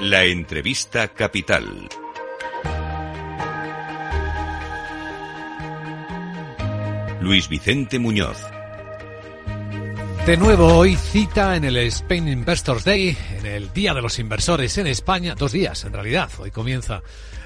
La entrevista capital. Luis Vicente Muñoz. De nuevo, hoy cita en el Spain Investors Day, en el Día de los Inversores en España, dos días en realidad, hoy comienza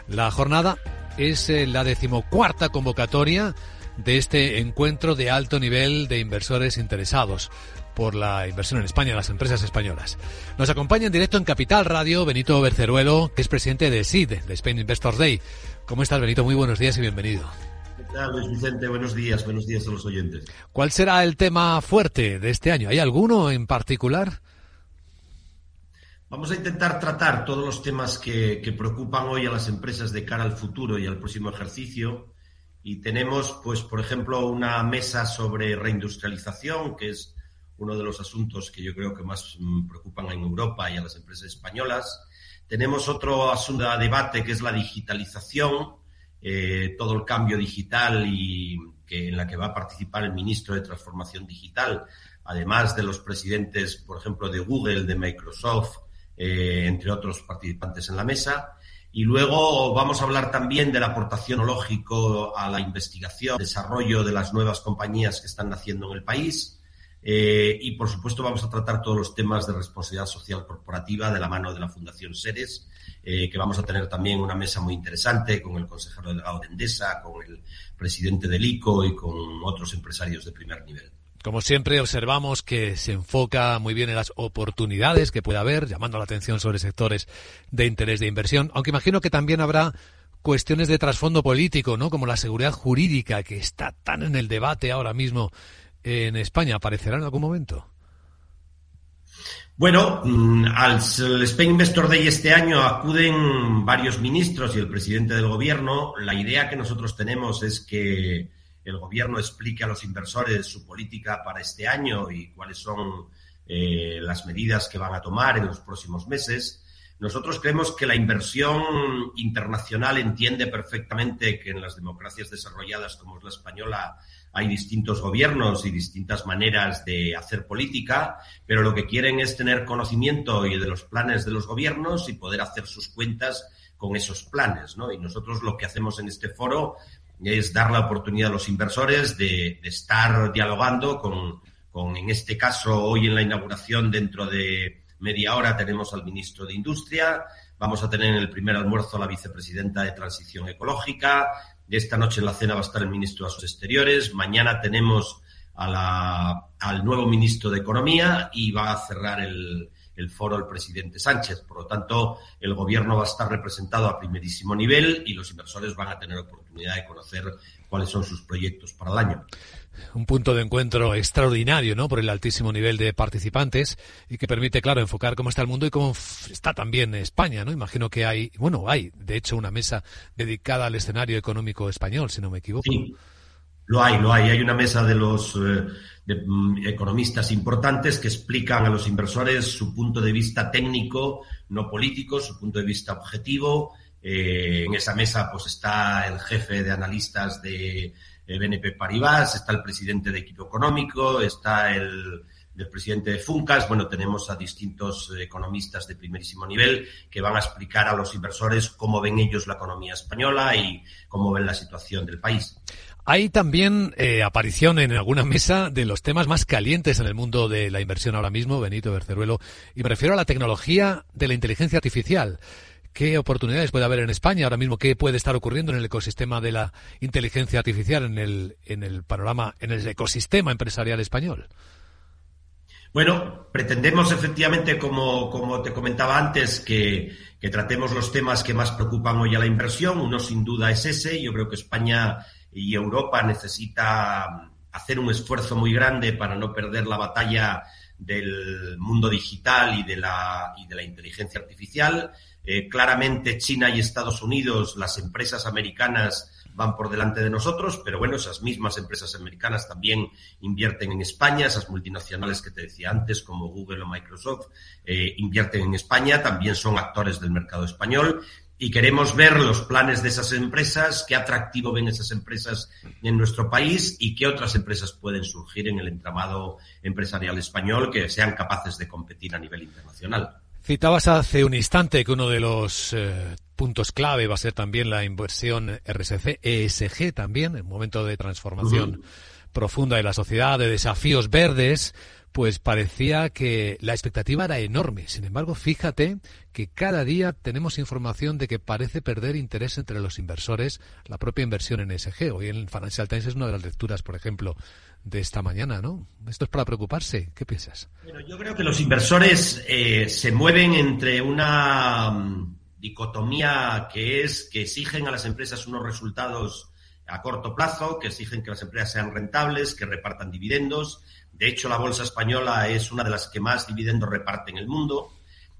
la jornada, es eh, la decimocuarta convocatoria de este encuentro de alto nivel de inversores interesados por la inversión en España, las empresas españolas. Nos acompaña en directo en Capital Radio Benito Berceruelo, que es presidente de SID, de Spain Investors Day. ¿Cómo estás, Benito? Muy buenos días y bienvenido. ¿Qué tal, Luis Vicente? Buenos días, buenos días a los oyentes. ¿Cuál será el tema fuerte de este año? ¿Hay alguno en particular? Vamos a intentar tratar todos los temas que, que, preocupan hoy a las empresas de cara al futuro y al próximo ejercicio. Y tenemos, pues, por ejemplo, una mesa sobre reindustrialización, que es uno de los asuntos que yo creo que más mm, preocupan en Europa y a las empresas españolas. Tenemos otro asunto a debate que es la digitalización, eh, todo el cambio digital y que, en la que va a participar el ministro de Transformación Digital, además de los presidentes, por ejemplo, de Google, de Microsoft, eh, entre otros participantes en la mesa. Y luego vamos a hablar también de la aportación tecnológico a la investigación, desarrollo de las nuevas compañías que están naciendo en el país eh, y, por supuesto, vamos a tratar todos los temas de responsabilidad social corporativa de la mano de la Fundación Seres, eh, que vamos a tener también una mesa muy interesante con el consejero delegado de Endesa, con el presidente del ICO y con otros empresarios de primer nivel. Como siempre, observamos que se enfoca muy bien en las oportunidades que puede haber, llamando la atención sobre sectores de interés de inversión, aunque imagino que también habrá cuestiones de trasfondo político, ¿no? Como la seguridad jurídica, que está tan en el debate ahora mismo en España aparecerá en algún momento? Bueno, mm, al Spain Investor Day este año acuden varios ministros y el presidente del gobierno. La idea que nosotros tenemos es que el gobierno explique a los inversores su política para este año y cuáles son eh, las medidas que van a tomar en los próximos meses. Nosotros creemos que la inversión internacional entiende perfectamente que en las democracias desarrolladas como es la española hay distintos gobiernos y distintas maneras de hacer política, pero lo que quieren es tener conocimiento y de los planes de los gobiernos y poder hacer sus cuentas con esos planes, ¿no? Y nosotros lo que hacemos en este foro es dar la oportunidad a los inversores de, de estar dialogando con, con, en este caso, hoy en la inauguración dentro de media hora tenemos al ministro de Industria, vamos a tener en el primer almuerzo a la vicepresidenta de Transición Ecológica, esta noche en la cena va a estar el ministro de Asuntos Exteriores. Mañana tenemos a la, al nuevo ministro de Economía y va a cerrar el, el foro el presidente Sánchez. Por lo tanto, el gobierno va a estar representado a primerísimo nivel y los inversores van a tener oportunidad de conocer cuáles son sus proyectos para el año un punto de encuentro extraordinario, ¿no? Por el altísimo nivel de participantes y que permite, claro, enfocar cómo está el mundo y cómo está también España, ¿no? Imagino que hay, bueno, hay, de hecho, una mesa dedicada al escenario económico español, si no me equivoco. Sí, lo hay, lo hay. Hay una mesa de los eh, de, mm, economistas importantes que explican a los inversores su punto de vista técnico, no político, su punto de vista objetivo. Eh, en esa mesa, pues está el jefe de analistas de BNP Paribas, está el presidente de equipo económico, está el, el presidente de Funcas. Bueno, tenemos a distintos economistas de primerísimo nivel que van a explicar a los inversores cómo ven ellos la economía española y cómo ven la situación del país. Hay también eh, aparición en alguna mesa de los temas más calientes en el mundo de la inversión ahora mismo, Benito Berceruelo, y me refiero a la tecnología de la inteligencia artificial. ¿Qué oportunidades puede haber en España ahora mismo? ¿Qué puede estar ocurriendo en el ecosistema de la inteligencia artificial, en el panorama, en el ecosistema empresarial español? Bueno, pretendemos efectivamente, como, como te comentaba antes, que, tratemos los temas que más preocupan hoy a la inversión. Uno sin duda es ese. Yo creo que España y Europa necesita hacer un esfuerzo muy grande para no perder la batalla del mundo digital y de la, y de la inteligencia artificial. Eh, claramente China y Estados Unidos, las empresas americanas van por delante de nosotros, pero bueno, esas mismas empresas americanas también invierten en España, esas multinacionales que te decía antes, como Google o Microsoft, eh, invierten en España, también son actores del mercado español y queremos ver los planes de esas empresas, qué atractivo ven esas empresas en nuestro país y qué otras empresas pueden surgir en el entramado empresarial español que sean capaces de competir a nivel internacional. Citabas hace un instante que uno de los eh, puntos clave va a ser también la inversión RSC, ESG también, en momento de transformación profunda de la sociedad, de desafíos verdes, pues parecía que la expectativa era enorme. Sin embargo, fíjate que cada día tenemos información de que parece perder interés entre los inversores la propia inversión en ESG. Hoy en Financial Times es una de las lecturas, por ejemplo, de esta mañana, ¿no? Esto es para preocuparse. ¿Qué piensas? Bueno, yo creo que los inversores eh, se mueven entre una dicotomía que es que exigen a las empresas unos resultados a corto plazo, que exigen que las empresas sean rentables, que repartan dividendos. De hecho, la bolsa española es una de las que más dividendos reparte en el mundo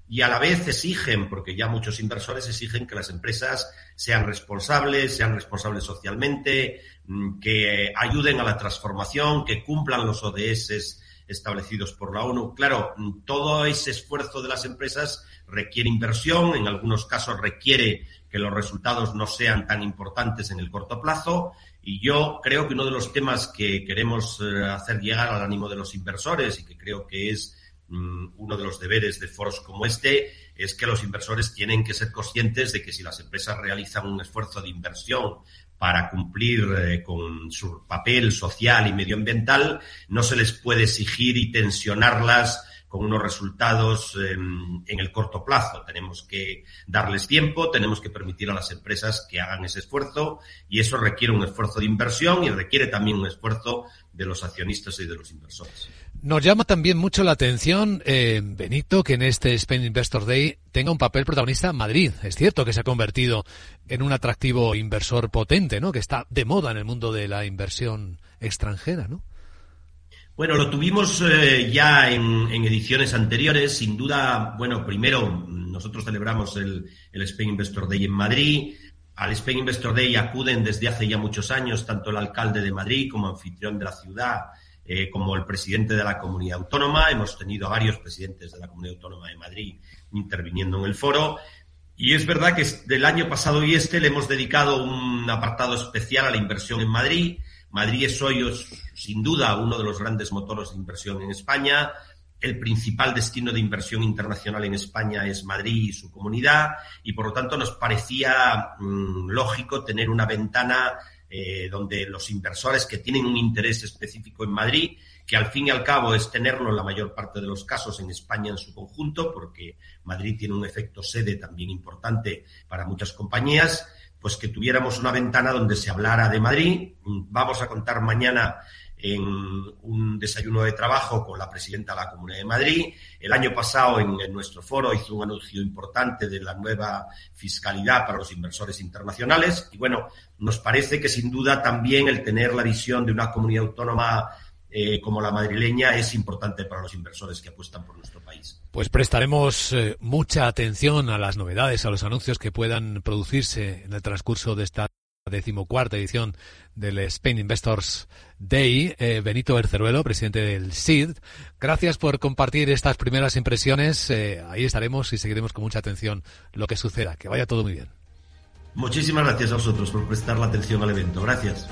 y a la vez exigen, porque ya muchos inversores exigen que las empresas sean responsables, sean responsables socialmente, mm, que ayuden a la transformación, que cumplan los ODS establecidos por la ONU. Claro, mm, todo ese esfuerzo de las empresas requiere inversión, en algunos casos requiere que los resultados no sean tan importantes en el corto plazo y yo creo que uno de los temas que queremos eh, hacer llegar al ánimo de los inversores y que creo que es uno de los deberes de foros como este es que los inversores tienen que ser conscientes de que si las empresas realizan un esfuerzo de inversión para cumplir eh, con su papel social y medioambiental, no se les puede exigir y tensionarlas con unos resultados em, en el corto plazo. Tenemos que darles tiempo, tenemos que permitir a las empresas que hagan ese esfuerzo y eso requiere un esfuerzo de inversión y requiere también un esfuerzo de los accionistas y de los inversores. Nos llama también mucho la atención, eh, Benito, que en este Spain Investor Day tenga un papel protagonista Madrid. Es cierto que se ha convertido en un atractivo inversor potente, ¿no? Que está de moda en el mundo de la inversión extranjera, ¿no? Bueno, lo tuvimos eh, ya en, ediciones anteriores. Sin duda, bueno, primero nosotros celebramos el, el Spain Investor Day en Madrid. Al Spain Investor Day acuden desde hace ya muchos años tanto el alcalde de Madrid como anfitrión de la ciudad eh, como el presidente de la comunidad autónoma. Hemos tenido a varios presidentes de la comunidad autónoma de Madrid interviniendo en el foro. Y es verdad que del año pasado y este le hemos dedicado un apartado especial a la inversión en Madrid. Madrid es hoy, sin duda, uno de los grandes motores de inversión en España. El principal destino de inversión internacional en España es Madrid y su comunidad y por lo tanto nos parecía mm, lógico tener una ventana eh, donde los inversores que tienen un interés específico en Madrid, que al fin y al cabo es tenerlo en la mayor parte de los casos en España en su conjunto, porque Madrid tiene un efecto sede también importante para muchas compañías, pues que tuviéramos una ventana donde se hablara de Madrid. Vamos a contar mañana en un desayuno de trabajo con la presidenta de la Comunidad de Madrid. El año pasado en, nuestro foro hizo un anuncio importante de la nueva fiscalidad para los inversores internacionales y bueno, nos parece que sin duda también el tener la visión de una comunidad autónoma eh, como la madrileña es importante para los inversores que apuestan por nuestro país. Pues prestaremos eh, mucha atención a las novedades, a los anuncios que puedan producirse en el transcurso de esta decimocuarta edición del Spain Investors Day. Eh, Benito Berceruelo, presidente del SID, gracias por compartir estas primeras impresiones. Eh, ahí estaremos y seguiremos con mucha atención lo que suceda. Que vaya todo muy bien. Muchísimas gracias a vosotros por prestar la atención al evento. Gracias.